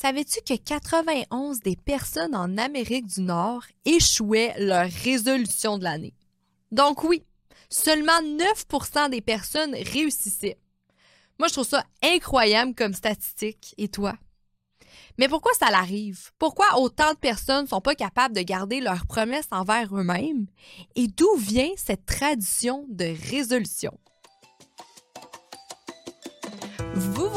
Savais-tu que 91 des personnes en Amérique du Nord échouaient leur résolution de l'année? Donc oui, seulement 9% des personnes réussissaient. Moi, je trouve ça incroyable comme statistique. Et toi? Mais pourquoi ça l'arrive? Pourquoi autant de personnes ne sont pas capables de garder leurs promesses envers eux-mêmes? Et d'où vient cette tradition de résolution?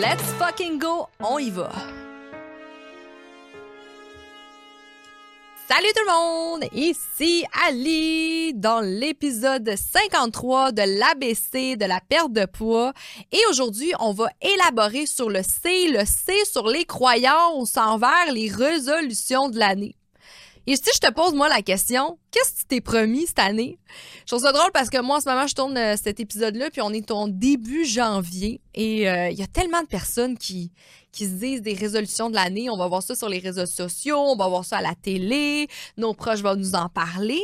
Let's fucking go, on y va! Salut tout le monde! Ici Ali dans l'épisode 53 de l'ABC de la perte de poids. Et aujourd'hui, on va élaborer sur le C, le C sur les croyances envers les résolutions de l'année. Et si je te pose, moi, la question, qu'est-ce que tu t'es promis cette année? Je trouve ça drôle parce que moi, en ce moment, je tourne euh, cet épisode-là, puis on est en début janvier. Et euh, il y a tellement de personnes qui, qui se disent des résolutions de l'année. On va voir ça sur les réseaux sociaux, on va voir ça à la télé, nos proches vont nous en parler.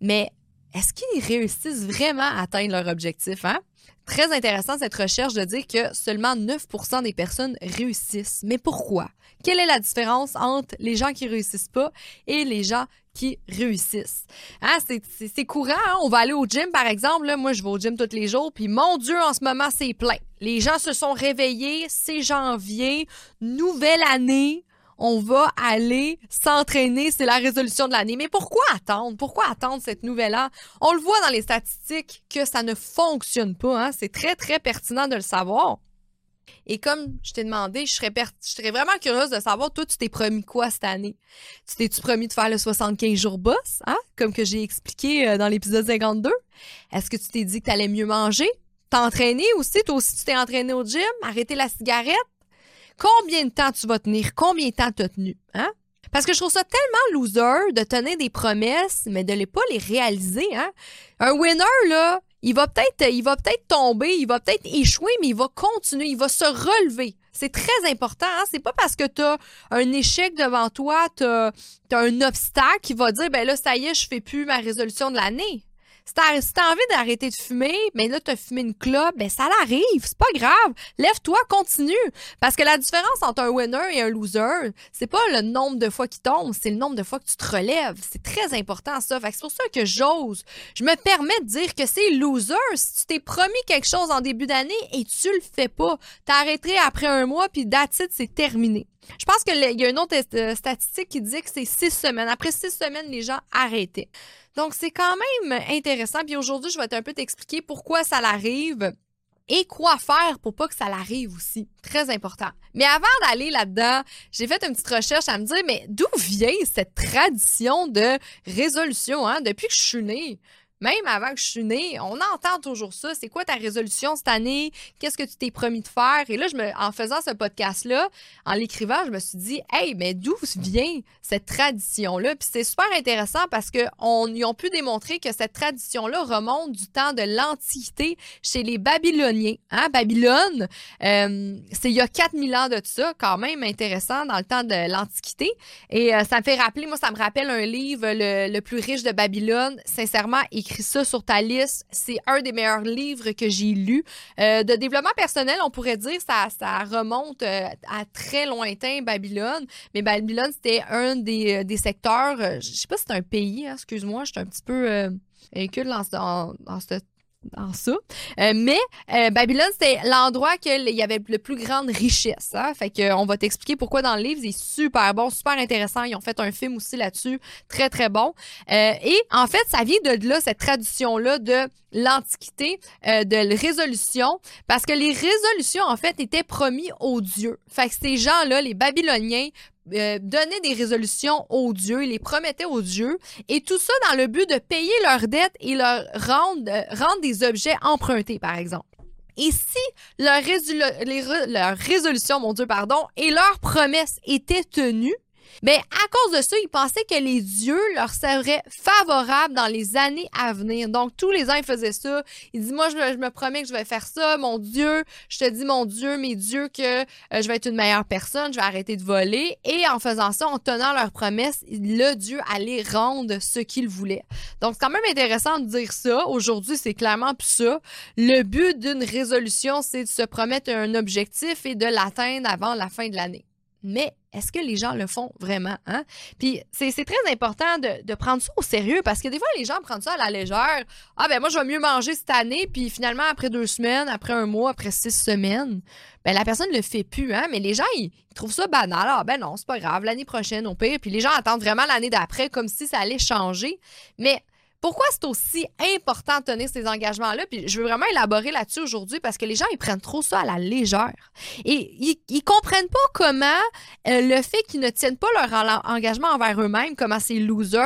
Mais est-ce qu'ils réussissent vraiment à atteindre leur objectif? Hein? Très intéressant cette recherche de dire que seulement 9% des personnes réussissent. Mais pourquoi? Quelle est la différence entre les gens qui réussissent pas et les gens qui réussissent? Hein, c'est courant, hein? on va aller au gym par exemple. moi, je vais au gym tous les jours, puis mon Dieu, en ce moment, c'est plein. Les gens se sont réveillés, c'est janvier, nouvelle année on va aller s'entraîner, c'est la résolution de l'année. Mais pourquoi attendre? Pourquoi attendre cette nouvelle-là? On le voit dans les statistiques que ça ne fonctionne pas. Hein? C'est très, très pertinent de le savoir. Et comme je t'ai demandé, je serais, vraiment curieuse de savoir, toi, tu t'es promis quoi cette année? Tu t'es-tu promis de faire le 75 jours boss, hein? Comme que j'ai expliqué euh, dans l'épisode 52? Est-ce que tu t'es dit que tu allais mieux manger? T'entraîner aussi? Toi aussi, tu t'es entraîné au gym? Arrêter la cigarette? Combien de temps tu vas tenir? Combien de temps tu as tenu? Hein? Parce que je trouve ça tellement loser de tenir des promesses, mais de ne pas les réaliser. Hein? Un winner, là, il va peut-être il va peut-être tomber, il va peut-être échouer, mais il va continuer, il va se relever. C'est très important. Hein? C'est pas parce que tu as un échec devant toi, tu as, un obstacle qui va dire ben là, ça y est, je fais plus ma résolution de l'année. Si t'as envie d'arrêter de fumer, mais là, t'as fumé une clope, ben ça l'arrive, c'est pas grave. Lève-toi, continue. Parce que la différence entre un winner et un loser, c'est pas le nombre de fois qui tombe, c'est le nombre de fois que tu te relèves. C'est très important, ça. Fait que c'est pour ça que j'ose. Je me permets de dire que c'est loser si tu t'es promis quelque chose en début d'année et tu le fais pas. T'arrêterais après un mois, puis that's c'est terminé. Je pense qu'il y a une autre euh, statistique qui dit que c'est six semaines. Après six semaines, les gens arrêtaient. Donc, c'est quand même intéressant. Puis aujourd'hui, je vais un peu t'expliquer pourquoi ça l'arrive et quoi faire pour pas que ça l'arrive aussi. Très important. Mais avant d'aller là-dedans, j'ai fait une petite recherche à me dire, mais d'où vient cette tradition de résolution, hein? Depuis que je suis née, même avant que je suis née, on entend toujours ça. C'est quoi ta résolution cette année? Qu'est-ce que tu t'es promis de faire? Et là, je me, en faisant ce podcast-là, en l'écrivant, je me suis dit, hey, mais d'où vient cette tradition-là? Puis c'est super intéressant parce qu'ils ont pu démontrer que cette tradition-là remonte du temps de l'Antiquité chez les Babyloniens. Hein? Babylone, euh, c'est il y a 4000 ans de ça, quand même intéressant dans le temps de l'Antiquité. Et euh, ça me fait rappeler, moi, ça me rappelle un livre, le, le plus riche de Babylone, sincèrement écrit ça sur ta liste. C'est un des meilleurs livres que j'ai lu. Euh, de développement personnel, on pourrait dire ça, ça remonte euh, à très lointain, Babylone. Mais Babylone, c'était un des, euh, des secteurs, je sais pas si c'est un pays, hein, excuse-moi, je suis un petit peu euh, incul dans, dans, dans ce dans ça. Euh, mais euh, Babylone, c'était l'endroit qu'il y avait le plus grande richesse. Hein? Fait que, on va t'expliquer pourquoi dans le livre. C'est super bon, super intéressant. Ils ont fait un film aussi là-dessus. Très, très bon. Euh, et en fait, ça vient de là, cette tradition-là de l'Antiquité, de résolution, parce que les résolutions, en fait, étaient promis aux dieux. Fait que ces gens-là, les Babyloniens, euh, donner des résolutions aux dieux, les promettaient aux dieux, et tout ça dans le but de payer leurs dettes et leur rendre, euh, rendre des objets empruntés, par exemple. Et si leur, leur résolution, mon Dieu, pardon, et leur promesse étaient tenues, ben, à cause de ça, ils pensaient que les dieux leur seraient favorables dans les années à venir. Donc, tous les ans, ils faisaient ça. Ils disent, moi, je me, promets que je vais faire ça. Mon Dieu, je te dis, mon Dieu, mes dieux, que euh, je vais être une meilleure personne, je vais arrêter de voler. Et en faisant ça, en tenant leur promesse, le Dieu allait rendre ce qu'il voulait. Donc, c'est quand même intéressant de dire ça. Aujourd'hui, c'est clairement plus ça. Le but d'une résolution, c'est de se promettre un objectif et de l'atteindre avant la fin de l'année. Mais est-ce que les gens le font vraiment? Hein? Puis c'est très important de, prendre ça au sérieux parce que des fois, les gens prennent ça à la légère. Ah, ben moi, je vais mieux manger cette année. Puis finalement, après deux semaines, après un mois, après six semaines, ben la personne ne le fait plus. Hein? Mais les gens, ils, trouvent ça banal. Ah, ben non, c'est pas grave. L'année prochaine, au pire. Puis les gens attendent vraiment l'année d'après comme si ça allait changer. Mais pourquoi c'est aussi important de tenir ces engagements-là? Puis je veux vraiment élaborer là-dessus aujourd'hui parce que les gens, ils prennent trop ça à la légère. Et ils, comprennent pas comment euh, le fait qu'ils ne tiennent pas leur engagement envers eux-mêmes, comment c'est loser,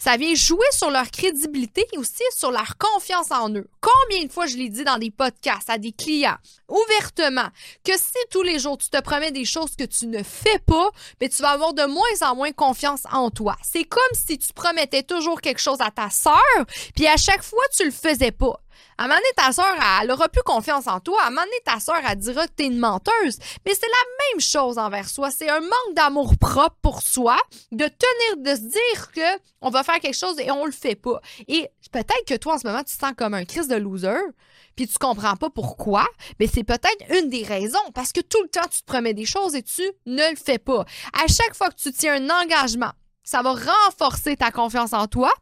ça vient jouer sur leur crédibilité et aussi sur leur confiance en eux. Combien de fois je l'ai dit dans des podcasts à des clients, ouvertement, que si tous les jours tu te promets des choses que tu ne fais pas, mais tu vas avoir de moins en moins confiance en toi. C'est comme si tu promettais toujours quelque chose à ta sœur puis à chaque fois, tu le faisais pas. À un ta soeur, elle aura plus confiance en toi. À un ta soeur, elle dira que t'es une menteuse. Mais c'est la même chose envers soi. C'est un manque d'amour propre pour soi, de tenir, de se dire que on va faire quelque chose et on le fait pas. Et peut-être que toi, en ce moment, tu te sens comme un crise de loser, puis tu comprends pas pourquoi. Mais c'est peut-être une des raisons, parce que tout le temps, tu te promets des choses et tu ne le fais pas. À chaque fois que tu tiens un engagement, ça va renforcer ta confiance en toi,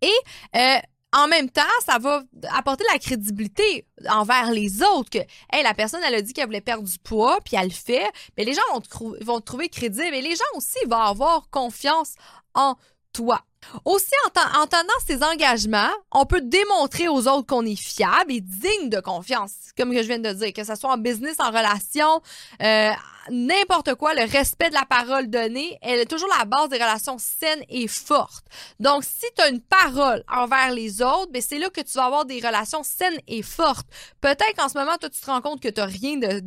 et euh, en même temps, ça va apporter la crédibilité envers les autres que hey, la personne elle a dit qu'elle voulait perdre du poids puis elle le fait, mais les gens vont te, trouver crédible et les gens aussi vont avoir confiance en toi. Aussi, en, tenant ces engagements, on peut démontrer aux autres qu'on est fiable et digne de confiance, comme je viens de dire, que ce soit en business, en relation, euh, n'importe quoi, le respect de la parole donnée, elle est toujours la base des relations saines et fortes. Donc, si tu as une parole envers les autres, ben c'est là que tu vas avoir des relations saines et fortes. Peut-être qu'en ce moment, toi, tu te rends compte que tu n'as rien de,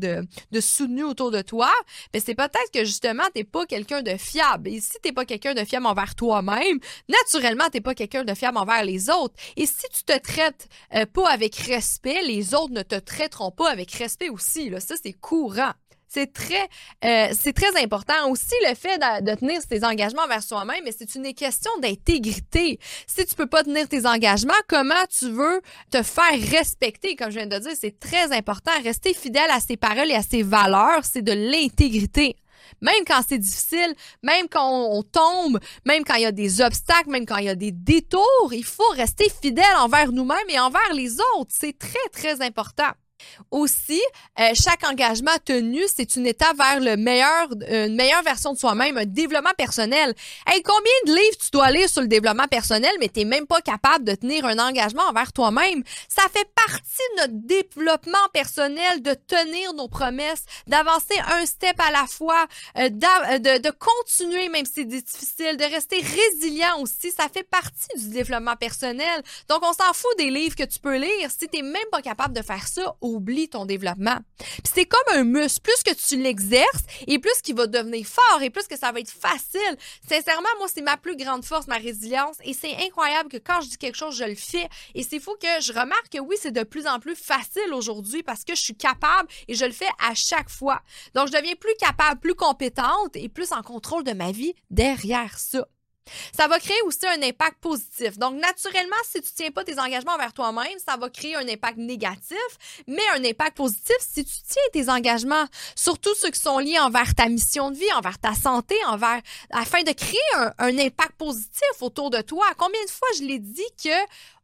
de, soutenu autour de toi, mais c'est peut-être que justement, tu n'es pas quelqu'un de fiable. Et si tu n'es pas quelqu'un de fiable envers toi-même, naturellement, tu n'es pas quelqu'un de fiable envers les autres. Et si tu te traites euh, pas avec respect, les autres ne te traiteront pas avec respect aussi. Là. Ça, c'est courant. C'est très, euh, très important. Aussi, le fait de, tenir ses engagements envers soi-même, mais c'est une question d'intégrité. Si tu peux pas tenir tes engagements, comment tu veux te faire respecter? Comme je viens de dire, c'est très important. Rester fidèle à ses paroles et à ses valeurs, c'est de l'intégrité. Même quand c'est difficile, même quand on, tombe, même quand il y a des obstacles, même quand il y a des détours, il faut rester fidèle envers nous-mêmes et envers les autres. C'est très, très important. Aussi, euh, chaque engagement tenu, c'est une étape vers le meilleur, une meilleure version de soi-même, un développement personnel. Hey, combien de livres tu dois lire sur le développement personnel, mais tu n'es même pas capable de tenir un engagement envers toi-même? Ça fait partie de notre développement personnel, de tenir nos promesses, d'avancer un step à la fois, euh, euh, de, continuer même si c'est difficile, de rester résilient aussi. Ça fait partie du développement personnel. Donc, on s'en fout des livres que tu peux lire. Si tu n'es même pas capable de faire ça, oublie ton développement. Puis c'est comme un muscle. Plus que tu l'exerces et plus qu'il va devenir fort et plus que ça va être facile. Sincèrement, moi, c'est ma plus grande force, ma résilience. Et c'est incroyable que quand je dis quelque chose, je le fais. Et c'est fou que je remarque que oui, c'est de plus en plus facile aujourd'hui parce que je suis capable et je le fais à chaque fois. Donc, je deviens plus capable, plus compétente et plus en contrôle de ma vie derrière ça. Ça va créer aussi un impact positif. Donc, naturellement, si tu ne tiens pas tes engagements envers toi-même, ça va créer un impact négatif, mais un impact positif si tu tiens tes engagements, surtout ceux qui sont liés envers ta mission de vie, envers ta santé, envers, afin de créer un, un impact positif autour de toi. Combien de fois je l'ai dit que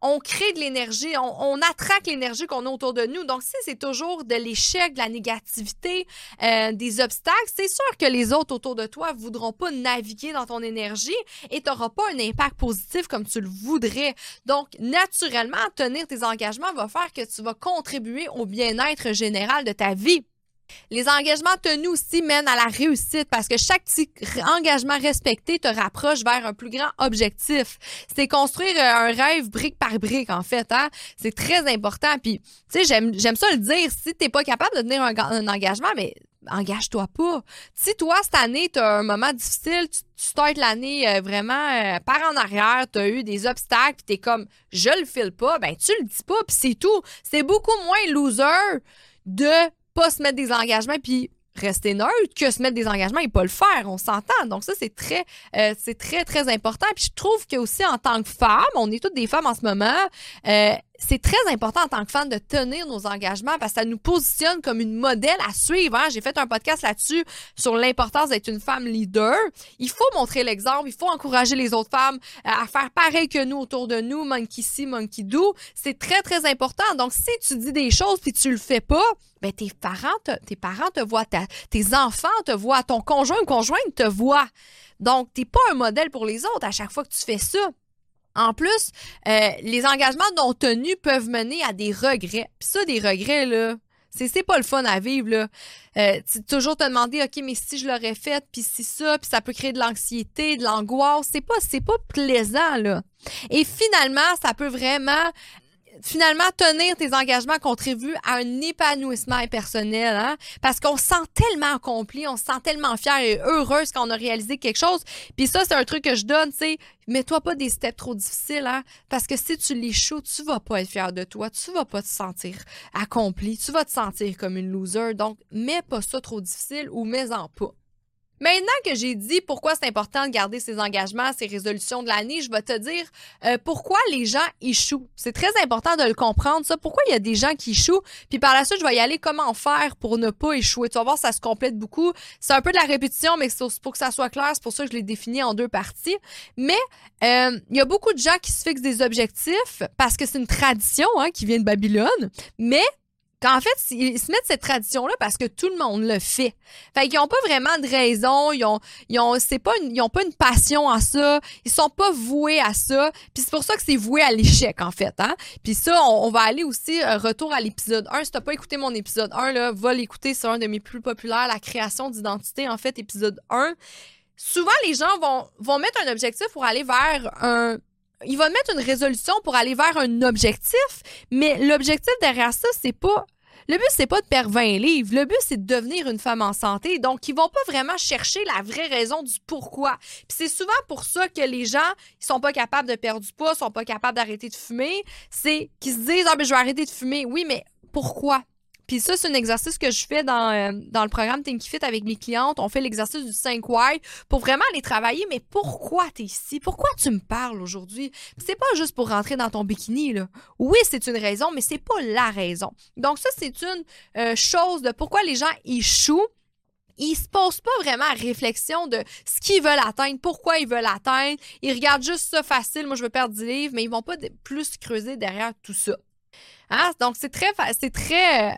on crée de l'énergie, on, attraque l'énergie qu'on a autour de nous. Donc, si c'est toujours de l'échec, de la négativité, euh, des obstacles, c'est sûr que les autres autour de toi voudront pas naviguer dans ton énergie et tu n'auras pas un impact positif comme tu le voudrais. Donc, naturellement, tenir tes engagements va faire que tu vas contribuer au bien-être général de ta vie. Les engagements tenus aussi mènent à la réussite parce que chaque engagement respecté te rapproche vers un plus grand objectif. C'est construire euh, un rêve brique par brique, en fait. Hein? C'est très important. Puis, tu sais, j'aime, ça le dire. Si t'es pas capable de tenir un, engagement, mais engage-toi pas. Si toi, cette année, tu as un moment difficile, tu, startes l'année euh, vraiment euh, par en arrière, tu as eu des obstacles, puis tu es comme je le file pas, ben tu le dis pas, puis c'est tout. C'est beaucoup moins loser de pas se mettre des engagements puis rester neutre que se mettre des engagements et pas le faire. On s'entend. Donc ça, c'est très, euh, c'est très, très important. Puis je trouve que aussi en tant que femme, on est toutes des femmes en ce moment, euh, c'est très important en tant que femme de tenir nos engagements parce que ça nous positionne comme une modèle à suivre. Hein. J'ai fait un podcast là-dessus sur l'importance d'être une femme leader. Il faut montrer l'exemple, il faut encourager les autres femmes euh, à faire pareil que nous autour de nous, monkey see, monkey do. C'est très, très important. Donc, si tu dis des choses puis tu le fais pas, ben tes parents te, tes parents te voient, tes enfants te voient, ton conjoint ou conjointe te voit. Donc, t'es pas un modèle pour les autres à chaque fois que tu fais ça. En plus, euh, les engagements non tenus peuvent mener à des regrets. Puis ça, des regrets, là, c'est pas le fun à vivre, là. Euh, toujours te demander, OK, mais si je l'aurais fait, puis si ça, puis ça peut créer de l'anxiété, de l'angoisse. C'est pas, c'est pas plaisant, là. Et finalement, ça peut vraiment finalement, tenir tes engagements contribue à un épanouissement personnel, hein? parce qu'on se sent tellement accompli, on se sent tellement fier et heureuse quand on a réalisé quelque chose. Puis ça, c'est un truc que je donne, tu sais, mets-toi pas des steps trop difficiles, hein? parce que si tu l'échoues, tu vas pas être fier de toi, tu vas pas te sentir accompli, tu vas te sentir comme une loser. Donc, mets pas ça trop difficile ou mets-en pas. Maintenant que j'ai dit pourquoi c'est important de garder ses engagements, ses résolutions de l'année, je vais te dire euh, pourquoi les gens échouent. C'est très important de le comprendre, ça. Pourquoi il y a des gens qui échouent? Puis par la suite, je vais y aller comment faire pour ne pas échouer? Tu vas voir, ça se complète beaucoup. C'est un peu de la répétition, mais pour que ça soit clair. C'est pour ça que je l'ai défini en deux parties. Mais euh, il y a beaucoup de gens qui se fixent des objectifs parce que c'est une tradition hein, qui vient de Babylone. Mais en fait, ils se mettent cette tradition-là parce que tout le monde le fait. Fait qu'ils n'ont pas vraiment de raison, ils ont, ils ont, c'est pas une, ils ont pas une passion à ça, ils sont pas voués à ça, puis c'est pour ça que c'est voué à l'échec, en fait, hein. Puis ça, on, va aller aussi, euh, retour à l'épisode 1. Si t'as pas écouté mon épisode 1, là, va l'écouter, c'est un de mes plus populaires, la création d'identité, en fait, épisode 1. Souvent, les gens vont, vont mettre un objectif pour aller vers un, ils vont mettre une résolution pour aller vers un objectif, mais l'objectif derrière ça, c'est pas le but, c'est pas de perdre 20 livres. Le but, c'est de devenir une femme en santé. Donc, ils vont pas vraiment chercher la vraie raison du pourquoi. Puis c'est souvent pour ça que les gens, ils sont pas capables de perdre du poids, sont pas capables d'arrêter de fumer. C'est qu'ils se disent, ah, ben, je vais arrêter de fumer. Oui, mais pourquoi? Puis ça, c'est un exercice que je fais dans, euh, dans le programme Think Fit avec mes clientes. On fait l'exercice du 5 why pour vraiment aller travailler. Mais pourquoi tu es ici? Pourquoi tu me parles aujourd'hui? C'est pas juste pour rentrer dans ton bikini, là. Oui, c'est une raison, mais c'est pas la raison. Donc ça, c'est une euh, chose de pourquoi les gens échouent ils se posent pas vraiment à réflexion de ce qu'ils veulent atteindre, pourquoi ils veulent atteindre. Ils regardent juste ça facile, moi je veux perdre 10 livres, mais ils vont pas plus creuser derrière tout ça. Hein? Donc, c'est très, c'est très,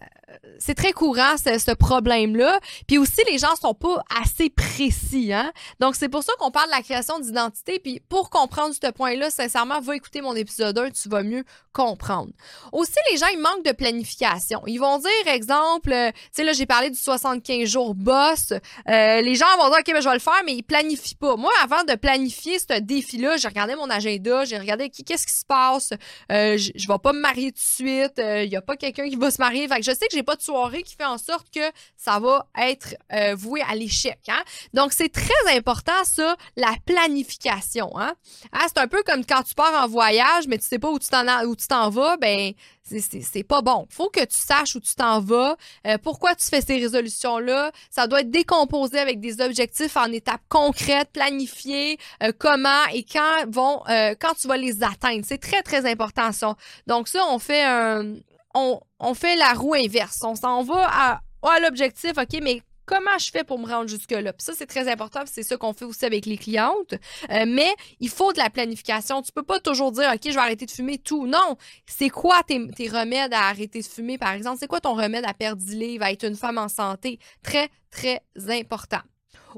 c'est très courant ce, problème-là. Puis aussi, les gens sont pas assez précis. Hein? Donc, c'est pour ça qu'on parle de la création d'identité. Puis pour comprendre ce point-là, sincèrement, va écouter mon épisode 1, tu vas mieux comprendre. Aussi, les gens, ils manquent de planification. Ils vont dire, exemple, euh, tu sais, là, j'ai parlé du 75 jours boss. Euh, les gens vont dire, OK, ben, je vais le faire, mais ils planifient pas. Moi, avant de planifier ce défi-là, j'ai regardé mon agenda, j'ai regardé qu'est-ce qui se passe. Euh, je, vais pas me marier tout de suite. Il y a pas quelqu'un qui va se marier. Fait que je sais que j'ai pas de soirée qui fait en sorte que ça va être euh, voué à l'échec. Hein? Donc, c'est très important, ça, la planification. Hein? Ah, c'est un peu comme quand tu pars en voyage, mais tu sais pas où tu t'en, où tu t'en vas, ben c'est pas bon. Faut que tu saches où tu t'en vas, euh, pourquoi tu fais ces résolutions-là. Ça doit être décomposé avec des objectifs en étapes concrètes, planifiées, euh, comment et quand vont, quand tu vas les atteindre. C'est très, très important ça. Donc ça, on fait un on, fait la roue inverse. On s'en va à, l'objectif, OK, mais comment je fais pour me rendre jusque-là? Ça, c'est très important, c'est ça qu'on fait aussi avec les clientes. Euh, mais il faut de la planification. Tu peux pas toujours dire, OK, je vais arrêter de fumer tout. Non. C'est quoi tes, tes, remèdes à arrêter de fumer, par exemple? C'est quoi ton remède à perdre 10 livres, à être une femme en santé? Très, très important.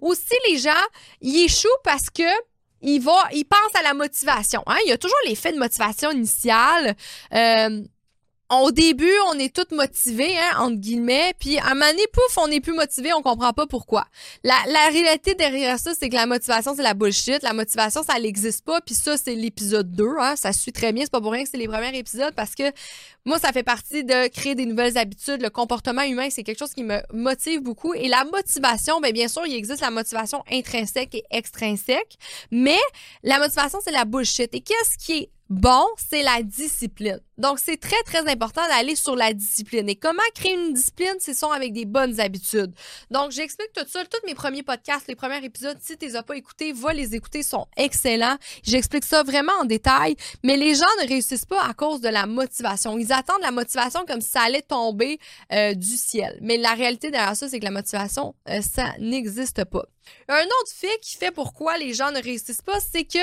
Aussi, les gens, ils échouent parce que ils, vont, ils pensent à la motivation. Hein? Il y a toujours l'effet de motivation initiale. Euh, au début, on est tous motivés, hein, entre guillemets, puis à donné, pouf, on est plus motivé, on comprend pas pourquoi. La, la réalité derrière ça, c'est que la motivation, c'est la bullshit. La motivation, ça n'existe pas, puis ça, c'est l'épisode 2, hein, ça suit très bien. C'est pas pour rien que c'est les premiers épisodes, parce que moi, ça fait partie de créer des nouvelles habitudes. Le comportement humain, c'est quelque chose qui me motive beaucoup. Et la motivation, bien, bien sûr, il existe la motivation intrinsèque et extrinsèque, mais la motivation, c'est la bullshit. Et qu'est-ce qui est bon, c'est la discipline. Donc, c'est très, très important d'aller sur la discipline. Et comment créer une discipline? C'est sont avec des bonnes habitudes? Donc, j'explique tout ça. Tous mes premiers podcasts, les premiers épisodes, si tu les as pas écoutés, va les écouter, sont excellents. J'explique ça vraiment en détail. Mais les gens ne réussissent pas à cause de la motivation. Attendent la motivation comme si ça allait tomber euh, du ciel. Mais la réalité derrière ça, c'est que la motivation, euh, ça n'existe pas. Un autre fait qui fait pourquoi les gens ne réussissent pas, c'est que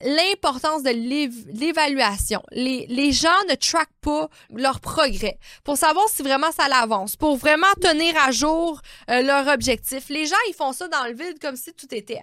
l'importance de l'évaluation. Les, les gens ne traquent pas leur progrès pour savoir si vraiment ça l'avance, pour vraiment tenir à jour euh, leur objectif. Les gens, ils font ça dans le vide comme si tout était.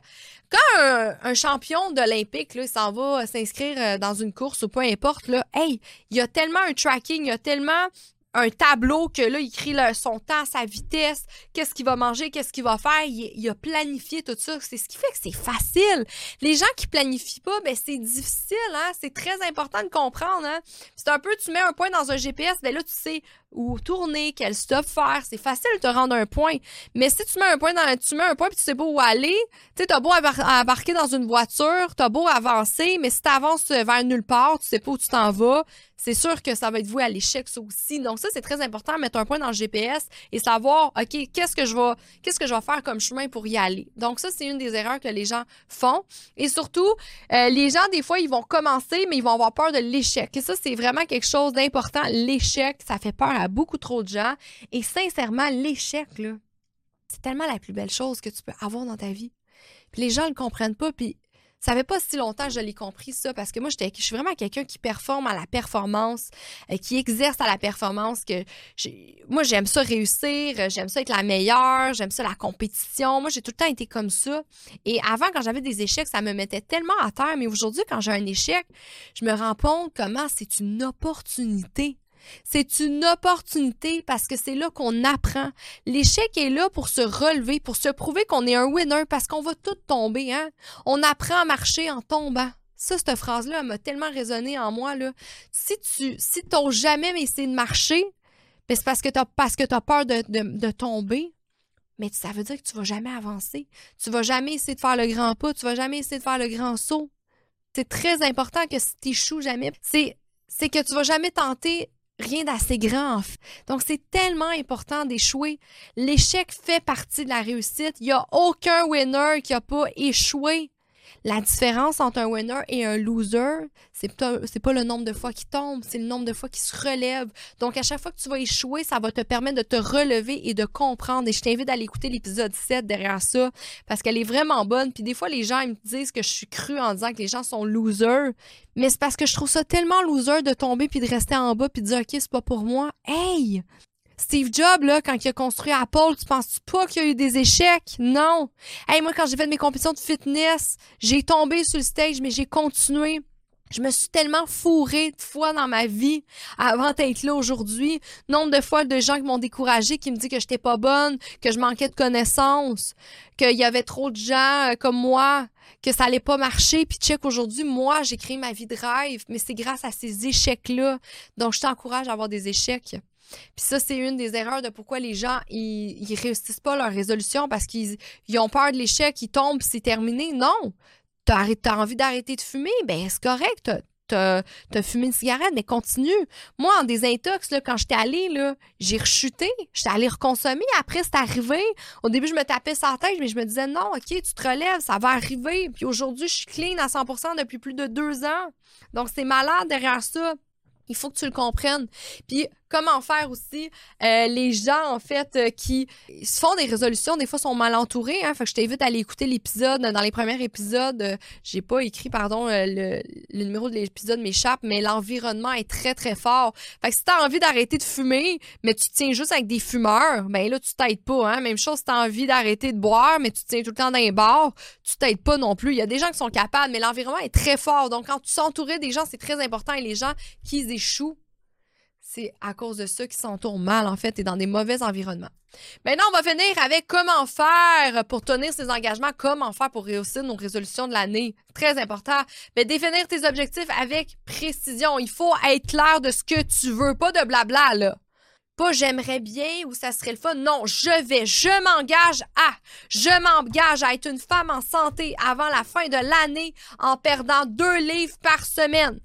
Quand un, champion d'Olympique s'en va s'inscrire euh, dans une course ou peu importe, là, hey, il y a tellement un tracking, il y a tellement un tableau que là, il écrit son temps, sa vitesse, qu'est-ce qu'il va manger, qu'est-ce qu'il va faire. Il, a planifié tout ça. C'est ce qui fait que c'est facile. Les gens qui planifient pas, ben c'est difficile. Hein? C'est très important de comprendre. Hein? C'est un peu, tu mets un point dans un GPS, ben là, tu sais où tourner, quel stop faire. C'est facile de te rendre un point. Mais si tu mets un point dans, tu mets un point puis tu sais pas où aller, tu sais, t'as beau embarquer dans une voiture, t'as beau avancer, mais si t'avances vers nulle part, tu sais pas où tu t'en vas, c'est sûr que ça va être voué à l'échec, aussi. Donc ça, c'est très important, mettre un point dans le GPS et savoir, OK, qu'est-ce que je vais, qu'est-ce que je vais faire comme chemin pour y aller. Donc ça, c'est une des erreurs que les gens font. Et surtout, euh, les gens, des fois, ils vont commencer, mais ils vont avoir peur de l'échec. Et ça, c'est vraiment quelque chose d'important. L'échec, ça fait peur à beaucoup trop de gens. Et sincèrement, l'échec, c'est tellement la plus belle chose que tu peux avoir dans ta vie. Puis les gens ne le comprennent pas, puis ça fait pas si longtemps que je l'ai compris, ça, parce que moi, je suis vraiment quelqu'un qui performe à la performance, euh, qui exerce à la performance, que moi, j'aime ça réussir, j'aime ça être la meilleure, j'aime ça la compétition. Moi, j'ai tout le temps été comme ça. Et avant, quand j'avais des échecs, ça me mettait tellement à terre. Mais aujourd'hui, quand j'ai un échec, je me rends compte comment c'est une opportunité c'est une opportunité parce que c'est là qu'on apprend. L'échec est là pour se relever, pour se prouver qu'on est un winner parce qu'on va tout tomber. Hein? On apprend à marcher en tombant. Ça, cette phrase-là, m'a tellement résonné en moi. Si tu si jamais essayé de marcher, ben, c'est parce que tu as, peur de, tomber. Mais ça veut dire que tu vas jamais avancer. Tu vas jamais essayer de faire le grand pas. Tu vas jamais essayer de faire le grand saut. C'est très important que si tu échoues jamais, c'est, c'est que tu vas jamais tenter rien d'assez grand. Donc, c'est tellement important d'échouer. L'échec fait partie de la réussite. Il n'y a aucun winner qui n'a pas échoué. La différence entre un winner et un loser, c'est pas, pas le nombre de fois qu'il tombe, c'est le nombre de fois qu'il se relève. Donc, à chaque fois que tu vas échouer, ça va te permettre de te relever et de comprendre. Et je t'invite à aller écouter l'épisode 7 derrière ça parce qu'elle est vraiment bonne. Puis des fois, les gens ils me disent que je suis cru en disant que les gens sont losers. Mais c'est parce que je trouve ça tellement loser de tomber puis de rester en bas puis de dire, OK, c'est pas pour moi. Hey! Steve Jobs, là, quand il a construit Apple, tu penses pas qu'il y a eu des échecs? Non. Hey, moi, quand j'ai fait mes compétitions de fitness, j'ai tombé sur le stage, mais j'ai continué. Je me suis tellement fourrée de fois dans ma vie avant d'être là aujourd'hui. Nombre de fois de gens qui m'ont découragé, qui me disent que j'étais pas bonne, que je manquais de connaissances, qu'il y avait trop de gens euh, comme moi, que ça allait pas marcher. Puis check, aujourd'hui, moi, j'ai créé ma vie de rêve, mais c'est grâce à ces échecs-là. Donc, je t'encourage à avoir des échecs. Puis ça, c'est une des erreurs de pourquoi les gens, ils, ils réussissent pas leur résolution parce qu'ils ont peur de l'échec, ils tombent, c'est terminé. Non! T'as as envie d'arrêter de fumer, ben c'est correct. T'as as fumé une cigarette, mais continue. Moi, en désintox, là, quand j'étais allée, j'ai rechuté. J'étais allée reconsommer. Après, c'est arrivé. Au début, je me tapais sa tête, mais je me disais, non, OK, tu te relèves, ça va arriver. Puis aujourd'hui, je suis clean à 100 depuis plus de deux ans. Donc, c'est malade derrière ça. Il faut que tu le comprennes. Puis comment faire aussi euh, les gens en fait euh, qui se font des résolutions des fois sont mal entourés hein. Fait que je t'invite à aller écouter l'épisode dans les premiers épisodes. Euh, j'ai pas écrit pardon le, numéro de l'épisode m'échappe mais l'environnement est très très fort. Fait que si t'as envie d'arrêter de fumer mais tu tiens juste avec des fumeurs ben là tu t'aides pas hein. Même chose si t'as envie d'arrêter de boire mais tu tiens tout le temps dans les bars tu t'aides pas non plus. Il y a des gens qui sont capables mais l'environnement est très fort. Donc quand tu s'entourer des gens c'est très important et les gens qui échouent c'est à cause de ça qu'ils s'entourent mal, en fait, et dans des mauvais environnements. Maintenant, on va finir avec comment faire pour tenir ses engagements, comment faire pour réussir nos résolutions de l'année. Très important. Mais définir tes objectifs avec précision. Il faut être clair de ce que tu veux, pas de blabla, là. Pas j'aimerais bien ou ça serait le fun. Non, je vais, je m'engage à, je m'engage à être une femme en santé avant la fin de l'année en perdant deux livres par semaine.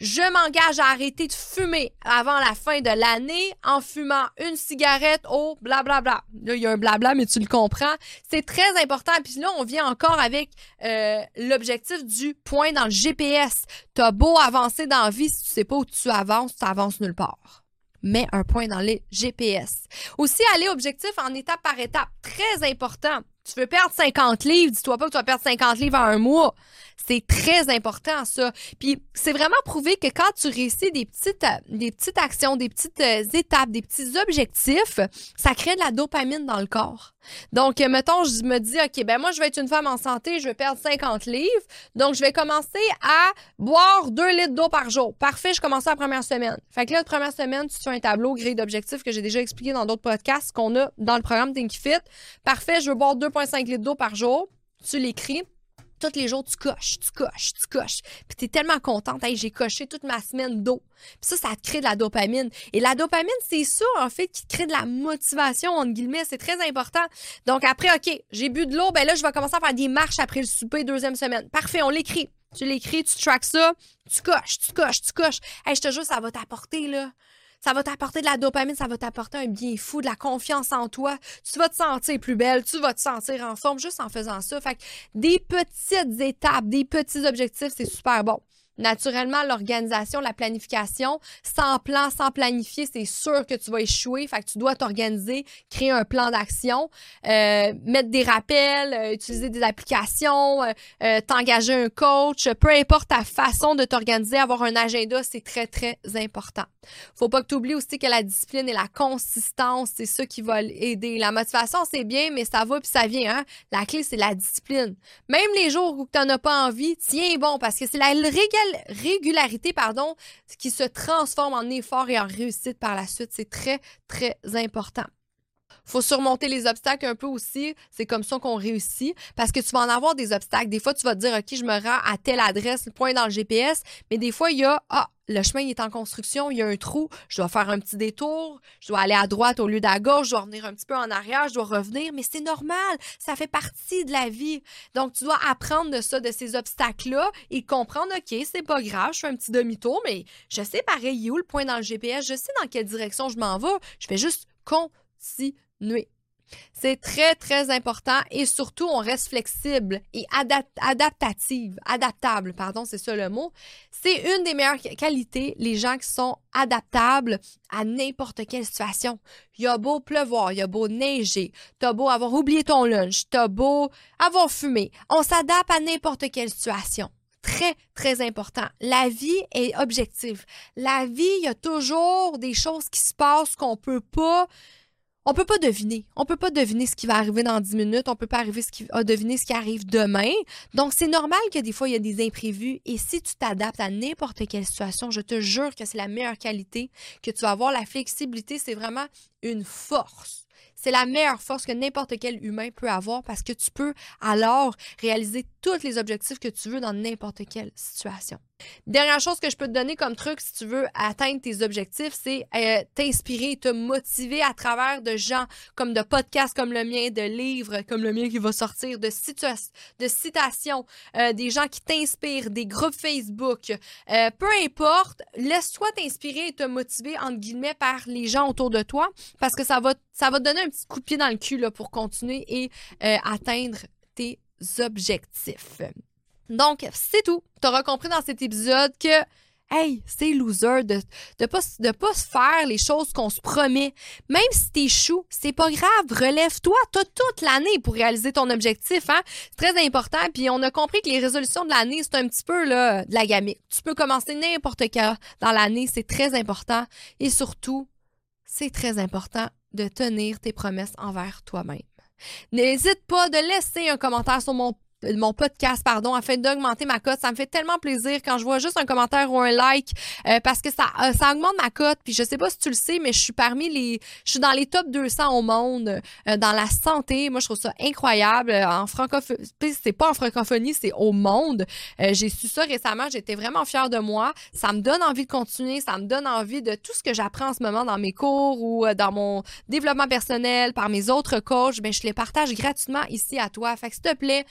Je m'engage à arrêter de fumer avant la fin de l'année en fumant une cigarette au blablabla. Là, il y a un blabla, mais tu le comprends. C'est très important. Puis là, on vient encore avec euh, l'objectif du point dans le GPS. T'as beau avancer dans la vie, si tu sais pas où tu avances, tu avances nulle part mets un point dans les GPS. Aussi, aller objectif en étape par étape. Très important. Tu veux perdre 50 livres, dis-toi pas que tu vas perdre 50 livres en un mois. C'est très important, ça. Puis c'est vraiment prouvé que quand tu réussis des petites, euh, des petites actions, des petites euh, étapes, des petits objectifs, ça crée de la dopamine dans le corps. Donc, euh, mettons, je me dis, OK, ben moi, je vais être une femme en santé, je vais perdre 50 livres. Donc, je vais commencer à boire 2 litres d'eau par jour. Parfait, je commence la première semaine. Fait que là, la première semaine, tu fais un tableau grille d'objectifs que j'ai déjà expliqué dans d'autres podcasts qu'on a dans le programme Think Fit. Parfait, je veux boire 2,5 litres d'eau par jour. Tu l'écris tous les jours, tu coches, tu coches, tu coches. Puis tu es tellement contente, hey, j'ai coché toute ma semaine d'eau. Puis ça, ça te crée de la dopamine. Et la dopamine, c'est ça, en fait, qui te crée de la motivation, entre guillemets. C'est très important. Donc après, OK, j'ai bu de l'eau, ben là, je vais commencer à faire des marches après le souper, deuxième semaine. Parfait, on l'écrit. Tu l'écris, tu tracks ça, tu coches, tu coches, tu coches. Hey, je te jure, ça va t'apporter, là ça va t'apporter de la dopamine, ça va t'apporter un bien fou, de la confiance en toi. Tu vas te sentir plus belle, tu vas te sentir en forme juste en faisant ça. Fait que des petites étapes, des petits objectifs, c'est super bon. Naturellement, l'organisation, la planification, sans plan, sans planifier, c'est sûr que tu vas échouer. Fait que tu dois t'organiser, créer un plan d'action, euh, mettre des rappels, euh, utiliser des applications, euh, t'engager un coach, peu importe ta façon de t'organiser, avoir un agenda, c'est très, très important. Faut pas que tu oublies aussi que la discipline et la consistance, c'est ça qui va aider. La motivation, c'est bien, mais ça va puis ça vient. Hein? La clé, c'est la discipline. Même les jours où tu n'en as pas envie, tiens bon, parce que c'est la régularité pardon, qui se transforme en effort et en réussite par la suite. C'est très, très important faut surmonter les obstacles un peu aussi. C'est comme ça qu'on réussit. Parce que tu vas en avoir des obstacles. Des fois, tu vas te dire, OK, je me rends à telle adresse, le point dans le GPS, mais des fois, il y a, ah, le chemin est en construction, il y a un trou, je dois faire un petit détour, je dois aller à droite au lieu d'à gauche, je dois revenir un petit peu en arrière, je dois revenir, mais c'est normal, ça fait partie de la vie. Donc, tu dois apprendre de ça, de ces obstacles-là et comprendre, OK, c'est pas grave, je fais un petit demi-tour, mais je sais pareil, où le point dans le GPS, je sais dans quelle direction je m'en vais, je fais juste continuer nuit. C'est très, très important et surtout, on reste flexible et adaptative, adaptable, pardon, c'est ça le mot. C'est une des meilleures qualités, les gens qui sont adaptables à n'importe quelle situation. Il y a beau pleuvoir, il y a beau neiger, t'as beau avoir oublié ton lunch, t'as beau avoir fumé. On s'adapte à n'importe quelle situation très, très important. La vie est objective. La vie, il y a toujours des choses qui se passent qu'on peut pas on peut pas deviner. On peut pas deviner ce qui va arriver dans 10 minutes. On peut pas arriver à deviner ce qui arrive demain. Donc, c'est normal que des fois, il y a des imprévus. Et si tu t'adaptes à n'importe quelle situation, je te jure que c'est la meilleure qualité, que tu vas avoir la flexibilité. C'est vraiment une force. C'est la meilleure force que n'importe quel humain peut avoir parce que tu peux alors réaliser tous les objectifs que tu veux dans n'importe quelle situation. Dernière chose que je peux te donner comme truc si tu veux atteindre tes objectifs, c'est euh, t'inspirer, te motiver à travers de gens comme de podcasts comme le mien, de livres comme le mien qui va sortir, de, citations, euh, des gens qui t'inspirent, des groupes Facebook. Euh, peu importe, laisse-toi t'inspirer et te motiver entre guillemets par les gens autour de toi parce que ça va, te donner un petit coup de pied dans le cul pour continuer et atteindre tes objectifs. Donc, c'est tout. Tu auras compris dans cet épisode que Hey, c'est loser de ne pas, de pas faire les choses qu'on se promet. Même si t'échoues, c'est pas grave, relève-toi. T'as toute l'année pour réaliser ton objectif. Hein? C'est très important. Puis on a compris que les résolutions de l'année, c'est un petit peu de la gamique. Tu peux commencer n'importe quand dans l'année, c'est très important. Et surtout, c'est très important de tenir tes promesses envers toi-même. N'hésite pas de laisser un commentaire sur mon mon podcast, pardon, afin d'augmenter ma cote. Ça me fait tellement plaisir quand je vois juste un commentaire ou un like euh, parce que ça, euh, ça augmente ma cote. Puis je sais pas si tu le sais, mais je suis parmi les, je suis dans les top 200 au monde euh, dans la santé. Moi, je trouve ça incroyable. En francophonie, c'est pas en francophonie, c'est au monde. j'ai su ça récemment. J'étais vraiment fière de moi. Ça me donne envie de continuer. Ça me donne envie de tout ce que j'apprends en ce moment dans mes cours ou dans mon développement personnel par mes autres coachs. Ben, je les partage gratuitement ici à toi. Fait que s'il te plaît,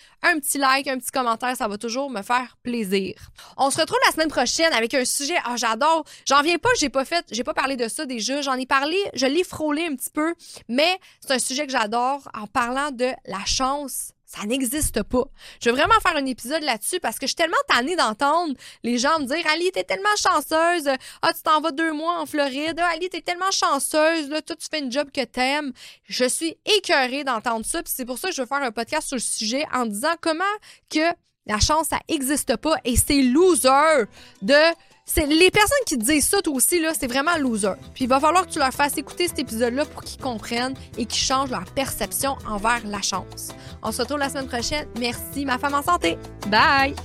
like, un petit commentaire, ça va toujours me faire plaisir. On se retrouve la semaine prochaine avec un sujet. Ah, j'adore. J'en viens pas, j'ai pas fait, j'ai pas parlé de ça déjà. J'en ai parlé, je l'ai frôlé un petit peu, mais c'est un sujet que j'adore en parlant de la chance ça n'existe pas. Je veux vraiment faire un épisode là-dessus parce que je suis tellement tannée d'entendre les gens me dire Ali, t'es tellement chanceuse. Ah, tu t'en vas deux mois en Floride. Ah, Ali, t'es tellement chanceuse. Là, toi, tu fais une job que t'aimes. Je suis écœurée d'entendre ça. Puis c'est pour ça que je veux faire un podcast sur le sujet en disant comment que la chance, ça n'existe pas et c'est loser de c'est les personnes qui disent ça toi aussi là, c'est vraiment loser. Puis il va falloir que tu leur fasses écouter cet épisode-là pour qu'ils comprennent et qu'ils changent leur perception envers la chance. On se retrouve la semaine prochaine. Merci, ma femme en santé. Bye.